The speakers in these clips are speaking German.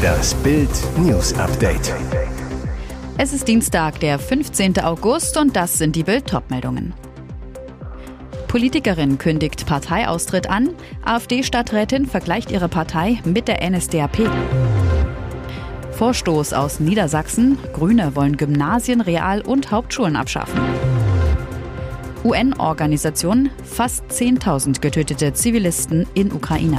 Das Bild News Update. Es ist Dienstag, der 15. August und das sind die Bild meldungen Politikerin kündigt Parteiaustritt an, AfD-Stadträtin vergleicht ihre Partei mit der NSDAP. Vorstoß aus Niedersachsen, Grüne wollen Gymnasien, Real- und Hauptschulen abschaffen. UN-Organisation, fast 10.000 getötete Zivilisten in Ukraine.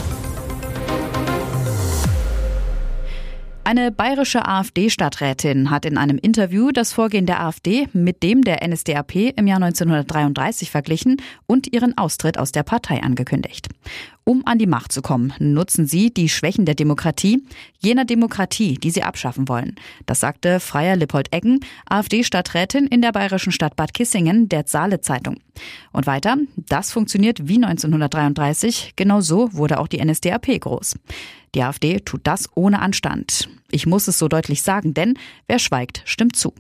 Eine bayerische AfD-Stadträtin hat in einem Interview das Vorgehen der AfD mit dem der NSDAP im Jahr 1933 verglichen und ihren Austritt aus der Partei angekündigt. Um an die Macht zu kommen, nutzen sie die Schwächen der Demokratie, jener Demokratie, die sie abschaffen wollen. Das sagte Freier Lippold Eggen, AfD-Stadträtin in der bayerischen Stadt Bad Kissingen, der Saale Zeitung. Und weiter, das funktioniert wie 1933, genau so wurde auch die NSDAP groß. Die AfD tut das ohne Anstand. Ich muss es so deutlich sagen, denn wer schweigt, stimmt zu.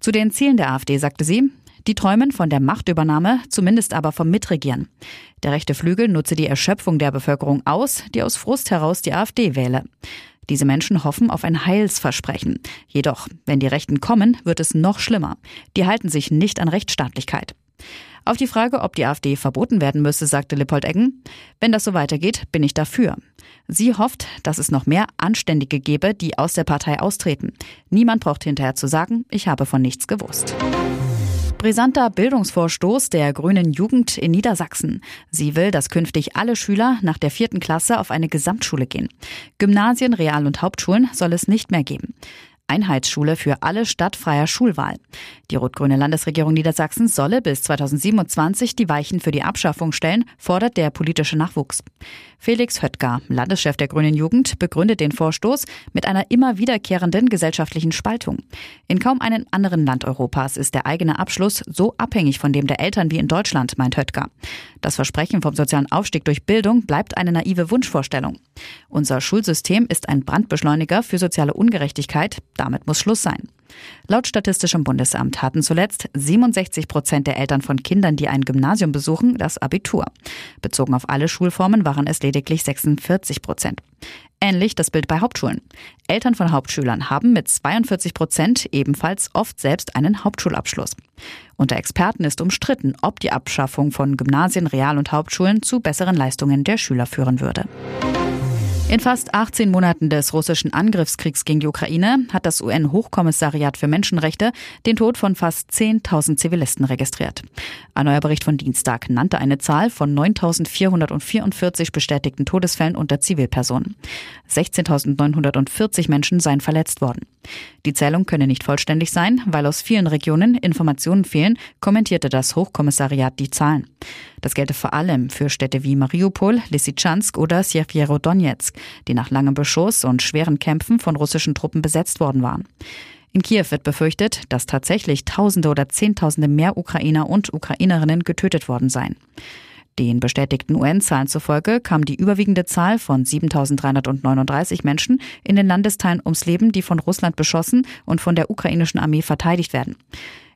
Zu den Zielen der AfD sagte sie, die träumen von der Machtübernahme, zumindest aber vom Mitregieren. Der rechte Flügel nutze die Erschöpfung der Bevölkerung aus, die aus Frust heraus die AfD wähle. Diese Menschen hoffen auf ein Heilsversprechen. Jedoch, wenn die Rechten kommen, wird es noch schlimmer. Die halten sich nicht an Rechtsstaatlichkeit. Auf die Frage, ob die AfD verboten werden müsse, sagte Lippold-Eggen, wenn das so weitergeht, bin ich dafür. Sie hofft, dass es noch mehr Anständige gebe, die aus der Partei austreten. Niemand braucht hinterher zu sagen, ich habe von nichts gewusst. Brisanter Bildungsvorstoß der Grünen Jugend in Niedersachsen. Sie will, dass künftig alle Schüler nach der vierten Klasse auf eine Gesamtschule gehen. Gymnasien, Real- und Hauptschulen soll es nicht mehr geben. Einheitsschule für alle stadtfreier Schulwahl. Die rot-grüne Landesregierung Niedersachsen solle bis 2027 die Weichen für die Abschaffung stellen, fordert der politische Nachwuchs. Felix Höttger, Landeschef der Grünen Jugend, begründet den Vorstoß mit einer immer wiederkehrenden gesellschaftlichen Spaltung. In kaum einem anderen Land Europas ist der eigene Abschluss so abhängig von dem der Eltern wie in Deutschland, meint Höttger. Das Versprechen vom sozialen Aufstieg durch Bildung bleibt eine naive Wunschvorstellung. Unser Schulsystem ist ein Brandbeschleuniger für soziale Ungerechtigkeit. Damit muss Schluss sein. Laut Statistischem Bundesamt hatten zuletzt 67 Prozent der Eltern von Kindern, die ein Gymnasium besuchen, das Abitur. Bezogen auf alle Schulformen waren es lediglich 46 Prozent. Ähnlich das Bild bei Hauptschulen. Eltern von Hauptschülern haben mit 42 Prozent ebenfalls oft selbst einen Hauptschulabschluss. Unter Experten ist umstritten, ob die Abschaffung von Gymnasien, Real- und Hauptschulen zu besseren Leistungen der Schüler führen würde. In fast 18 Monaten des russischen Angriffskriegs gegen die Ukraine hat das UN-Hochkommissariat für Menschenrechte den Tod von fast 10.000 Zivilisten registriert. Ein neuer Bericht von Dienstag nannte eine Zahl von 9.444 bestätigten Todesfällen unter Zivilpersonen. 16.940 Menschen seien verletzt worden. Die Zählung könne nicht vollständig sein, weil aus vielen Regionen Informationen fehlen, kommentierte das Hochkommissariat die Zahlen. Das gelte vor allem für Städte wie Mariupol, Lysychansk oder Sjeverodonetsk die nach langem Beschuss und schweren Kämpfen von russischen Truppen besetzt worden waren. In Kiew wird befürchtet, dass tatsächlich Tausende oder Zehntausende mehr Ukrainer und Ukrainerinnen getötet worden seien. Den bestätigten UN-Zahlen zufolge kam die überwiegende Zahl von 7.339 Menschen in den Landesteilen ums Leben, die von Russland beschossen und von der ukrainischen Armee verteidigt werden.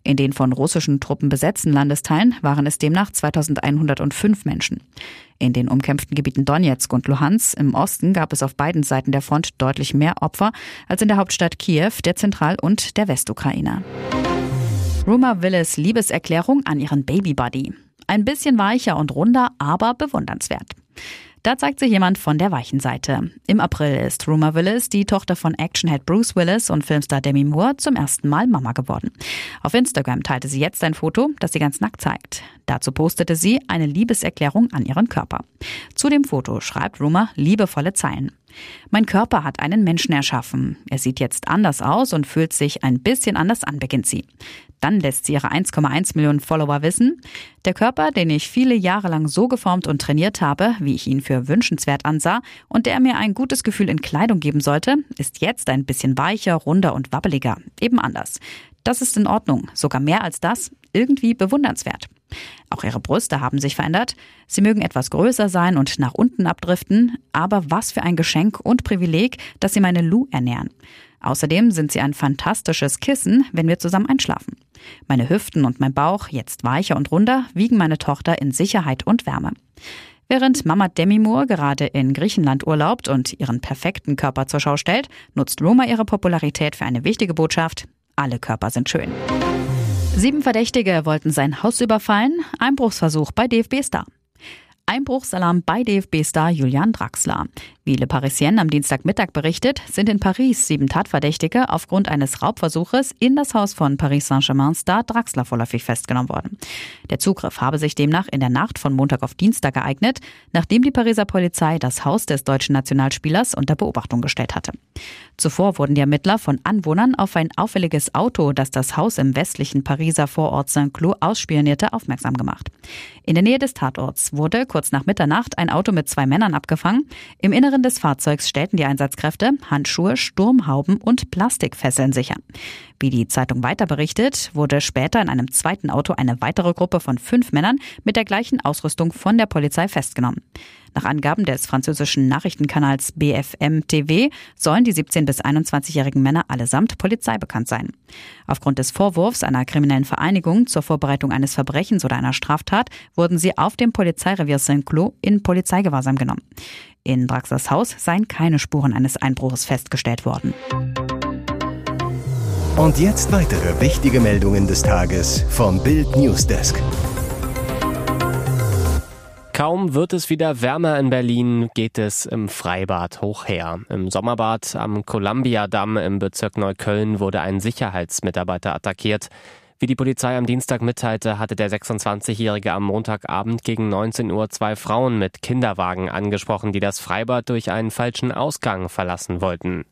In den von russischen Truppen besetzten Landesteilen waren es demnach 2105 Menschen. In den umkämpften Gebieten Donetsk und Luhansk im Osten gab es auf beiden Seiten der Front deutlich mehr Opfer als in der Hauptstadt Kiew, der Zentral- und der Westukraine. Rumor Willis Liebeserklärung an ihren Babybuddy. Ein bisschen weicher und runder, aber bewundernswert. Da zeigt sich jemand von der weichen Seite. Im April ist Rumor Willis, die Tochter von Actionhead Bruce Willis und Filmstar Demi Moore, zum ersten Mal Mama geworden. Auf Instagram teilte sie jetzt ein Foto, das sie ganz nackt zeigt. Dazu postete sie eine Liebeserklärung an ihren Körper. Zu dem Foto schreibt Rumor liebevolle Zeilen. Mein Körper hat einen Menschen erschaffen. Er sieht jetzt anders aus und fühlt sich ein bisschen anders an, beginnt sie. Dann lässt sie ihre 1,1 Millionen Follower wissen, der Körper, den ich viele Jahre lang so geformt und trainiert habe, wie ich ihn für wünschenswert ansah und der mir ein gutes Gefühl in Kleidung geben sollte, ist jetzt ein bisschen weicher, runder und wabbeliger. Eben anders. Das ist in Ordnung, sogar mehr als das, irgendwie bewundernswert. Auch ihre Brüste haben sich verändert. Sie mögen etwas größer sein und nach unten abdriften, aber was für ein Geschenk und Privileg, dass sie meine Lou ernähren. Außerdem sind sie ein fantastisches Kissen, wenn wir zusammen einschlafen. Meine Hüften und mein Bauch, jetzt weicher und runder, wiegen meine Tochter in Sicherheit und Wärme. Während Mama Demi Moore gerade in Griechenland urlaubt und ihren perfekten Körper zur Schau stellt, nutzt Roma ihre Popularität für eine wichtige Botschaft. Alle Körper sind schön. Sieben Verdächtige wollten sein Haus überfallen. Einbruchsversuch bei DFB-Star. Einbruchsalarm bei DFB-Star Julian Draxler. Wie Le Parisien am Dienstagmittag berichtet, sind in Paris sieben Tatverdächtige aufgrund eines Raubversuches in das Haus von Paris Saint-Germain-Star Draxler vorläufig festgenommen worden. Der Zugriff habe sich demnach in der Nacht von Montag auf Dienstag ereignet, nachdem die Pariser Polizei das Haus des deutschen Nationalspielers unter Beobachtung gestellt hatte. Zuvor wurden die Ermittler von Anwohnern auf ein auffälliges Auto, das das Haus im westlichen Pariser Vorort Saint-Cloud ausspionierte, aufmerksam gemacht. In der Nähe des Tatorts wurde kurz nach Mitternacht ein Auto mit zwei Männern abgefangen. Im Inneren Inneren des Fahrzeugs stellten die Einsatzkräfte Handschuhe, Sturmhauben und Plastikfesseln sicher. Wie die Zeitung weiter berichtet, wurde später in einem zweiten Auto eine weitere Gruppe von fünf Männern mit der gleichen Ausrüstung von der Polizei festgenommen. Nach Angaben des französischen Nachrichtenkanals BFM TV sollen die 17- bis 21-jährigen Männer allesamt Polizei bekannt sein. Aufgrund des Vorwurfs einer kriminellen Vereinigung zur Vorbereitung eines Verbrechens oder einer Straftat wurden sie auf dem Polizeirevier Saint-Cloud in Polizeigewahrsam genommen. In Draxlers Haus seien keine Spuren eines Einbruchs festgestellt worden. Und jetzt weitere wichtige Meldungen des Tages vom Bild Newsdesk. Kaum wird es wieder wärmer in Berlin, geht es im Freibad hoch her. Im Sommerbad am Columbia-Damm im Bezirk Neukölln wurde ein Sicherheitsmitarbeiter attackiert. Wie die Polizei am Dienstag mitteilte, hatte der 26-Jährige am Montagabend gegen 19 Uhr zwei Frauen mit Kinderwagen angesprochen, die das Freibad durch einen falschen Ausgang verlassen wollten.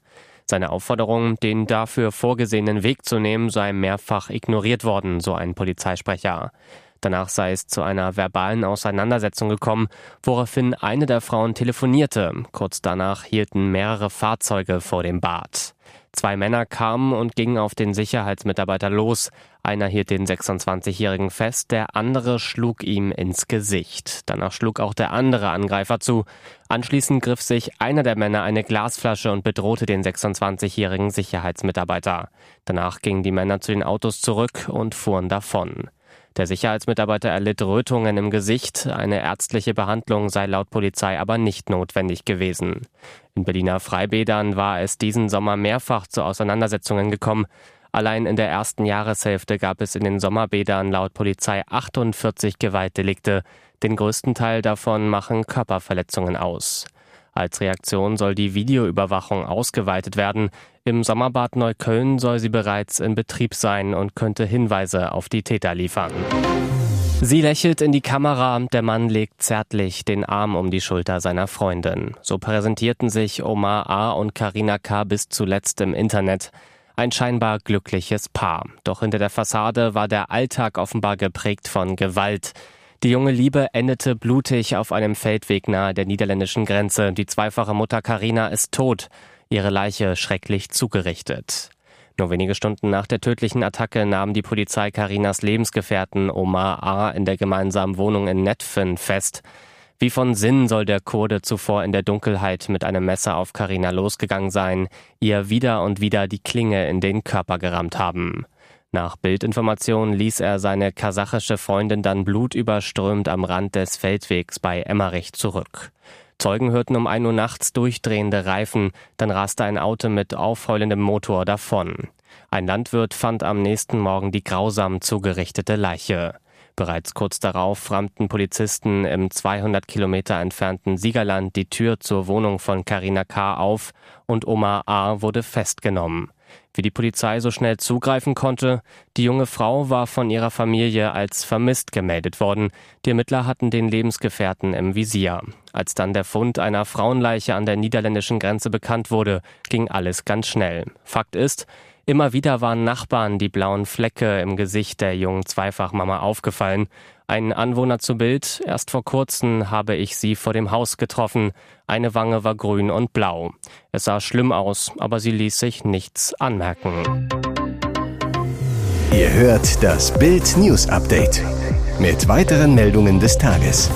Seine Aufforderung, den dafür vorgesehenen Weg zu nehmen, sei mehrfach ignoriert worden, so ein Polizeisprecher. Danach sei es zu einer verbalen Auseinandersetzung gekommen, woraufhin eine der Frauen telefonierte. Kurz danach hielten mehrere Fahrzeuge vor dem Bad. Zwei Männer kamen und gingen auf den Sicherheitsmitarbeiter los. Einer hielt den 26-Jährigen fest, der andere schlug ihm ins Gesicht. Danach schlug auch der andere Angreifer zu. Anschließend griff sich einer der Männer eine Glasflasche und bedrohte den 26-jährigen Sicherheitsmitarbeiter. Danach gingen die Männer zu den Autos zurück und fuhren davon. Der Sicherheitsmitarbeiter erlitt Rötungen im Gesicht. Eine ärztliche Behandlung sei laut Polizei aber nicht notwendig gewesen. In Berliner Freibädern war es diesen Sommer mehrfach zu Auseinandersetzungen gekommen. Allein in der ersten Jahreshälfte gab es in den Sommerbädern laut Polizei 48 Gewaltdelikte. Den größten Teil davon machen Körperverletzungen aus. Als Reaktion soll die Videoüberwachung ausgeweitet werden. Im Sommerbad Neukölln soll sie bereits in Betrieb sein und könnte Hinweise auf die Täter liefern. Sie lächelt in die Kamera, der Mann legt zärtlich den Arm um die Schulter seiner Freundin. So präsentierten sich Omar A. und Karina K. bis zuletzt im Internet. Ein scheinbar glückliches Paar. Doch hinter der Fassade war der Alltag offenbar geprägt von Gewalt. Die junge Liebe endete blutig auf einem Feldweg nahe der niederländischen Grenze. Die zweifache Mutter Karina ist tot, ihre Leiche schrecklich zugerichtet. Nur wenige Stunden nach der tödlichen Attacke nahm die Polizei Karinas Lebensgefährten Omar A. in der gemeinsamen Wohnung in Netfen fest. Wie von Sinn soll der Kurde zuvor in der Dunkelheit mit einem Messer auf Karina losgegangen sein, ihr wieder und wieder die Klinge in den Körper gerammt haben. Nach Bildinformationen ließ er seine kasachische Freundin dann blutüberströmt am Rand des Feldwegs bei Emmerich zurück. Zeugen hörten um ein Uhr nachts durchdrehende Reifen, dann raste ein Auto mit aufheulendem Motor davon. Ein Landwirt fand am nächsten Morgen die grausam zugerichtete Leiche. Bereits kurz darauf rammten Polizisten im 200 Kilometer entfernten Siegerland die Tür zur Wohnung von Karina K. auf und Omar A. wurde festgenommen. Wie die Polizei so schnell zugreifen konnte, die junge Frau war von ihrer Familie als vermisst gemeldet worden. Die Ermittler hatten den Lebensgefährten im Visier. Als dann der Fund einer Frauenleiche an der niederländischen Grenze bekannt wurde, ging alles ganz schnell. Fakt ist, Immer wieder waren Nachbarn die blauen Flecke im Gesicht der jungen Zweifachmama aufgefallen. Ein Anwohner zu Bild, erst vor kurzem habe ich sie vor dem Haus getroffen. Eine Wange war grün und blau. Es sah schlimm aus, aber sie ließ sich nichts anmerken. Ihr hört das Bild News Update mit weiteren Meldungen des Tages.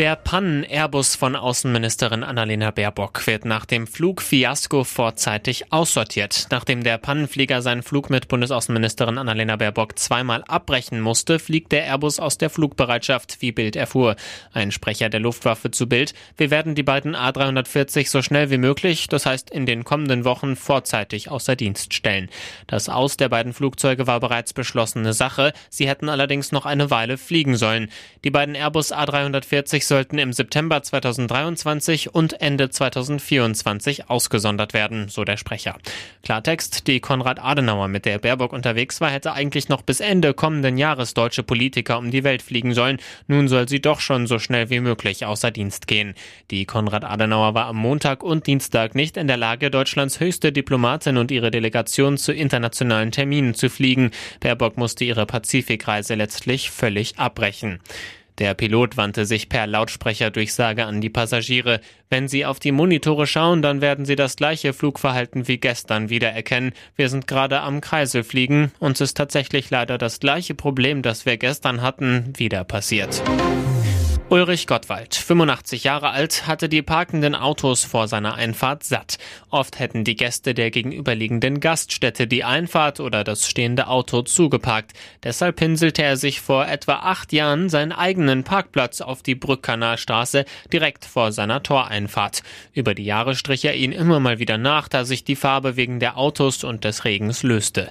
Der Pannen-Airbus von Außenministerin Annalena Baerbock wird nach dem Flugfiasko vorzeitig aussortiert. Nachdem der Pannenflieger seinen Flug mit Bundesaußenministerin Annalena Baerbock zweimal abbrechen musste, fliegt der Airbus aus der Flugbereitschaft, wie Bild erfuhr. Ein Sprecher der Luftwaffe zu Bild. Wir werden die beiden A340 so schnell wie möglich, das heißt in den kommenden Wochen, vorzeitig außer Dienst stellen. Das Aus der beiden Flugzeuge war bereits beschlossene Sache. Sie hätten allerdings noch eine Weile fliegen sollen. Die beiden Airbus A340 sollten im September 2023 und Ende 2024 ausgesondert werden, so der Sprecher. Klartext, die Konrad Adenauer, mit der Baerbock unterwegs war, hätte eigentlich noch bis Ende kommenden Jahres deutsche Politiker um die Welt fliegen sollen. Nun soll sie doch schon so schnell wie möglich außer Dienst gehen. Die Konrad Adenauer war am Montag und Dienstag nicht in der Lage, Deutschlands höchste Diplomatin und ihre Delegation zu internationalen Terminen zu fliegen. Baerbock musste ihre Pazifikreise letztlich völlig abbrechen. Der Pilot wandte sich per Lautsprecherdurchsage an die Passagiere. Wenn Sie auf die Monitore schauen, dann werden Sie das gleiche Flugverhalten wie gestern wiedererkennen. Wir sind gerade am Kreiselfliegen. Uns ist tatsächlich leider das gleiche Problem, das wir gestern hatten, wieder passiert. Ulrich Gottwald, 85 Jahre alt, hatte die parkenden Autos vor seiner Einfahrt satt. Oft hätten die Gäste der gegenüberliegenden Gaststätte die Einfahrt oder das stehende Auto zugeparkt. Deshalb pinselte er sich vor etwa acht Jahren seinen eigenen Parkplatz auf die Brückkanalstraße direkt vor seiner Toreinfahrt. Über die Jahre strich er ihn immer mal wieder nach, da sich die Farbe wegen der Autos und des Regens löste.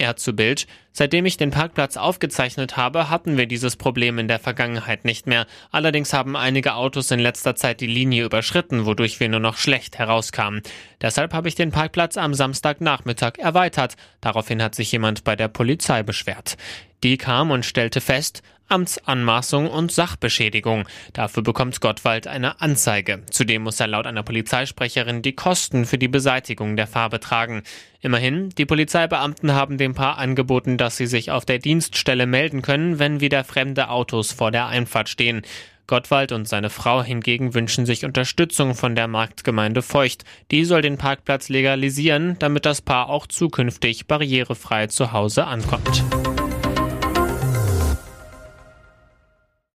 Er zu Bild. Seitdem ich den Parkplatz aufgezeichnet habe, hatten wir dieses Problem in der Vergangenheit nicht mehr. Allerdings haben einige Autos in letzter Zeit die Linie überschritten, wodurch wir nur noch schlecht herauskamen. Deshalb habe ich den Parkplatz am Samstagnachmittag erweitert. Daraufhin hat sich jemand bei der Polizei beschwert. Die kam und stellte fest, Amtsanmaßung und Sachbeschädigung. Dafür bekommt Gottwald eine Anzeige. Zudem muss er laut einer Polizeisprecherin die Kosten für die Beseitigung der Farbe tragen. Immerhin, die Polizeibeamten haben dem Paar angeboten, dass sie sich auf der Dienststelle melden können, wenn wieder fremde Autos vor der Einfahrt stehen. Gottwald und seine Frau hingegen wünschen sich Unterstützung von der Marktgemeinde Feucht. Die soll den Parkplatz legalisieren, damit das Paar auch zukünftig barrierefrei zu Hause ankommt.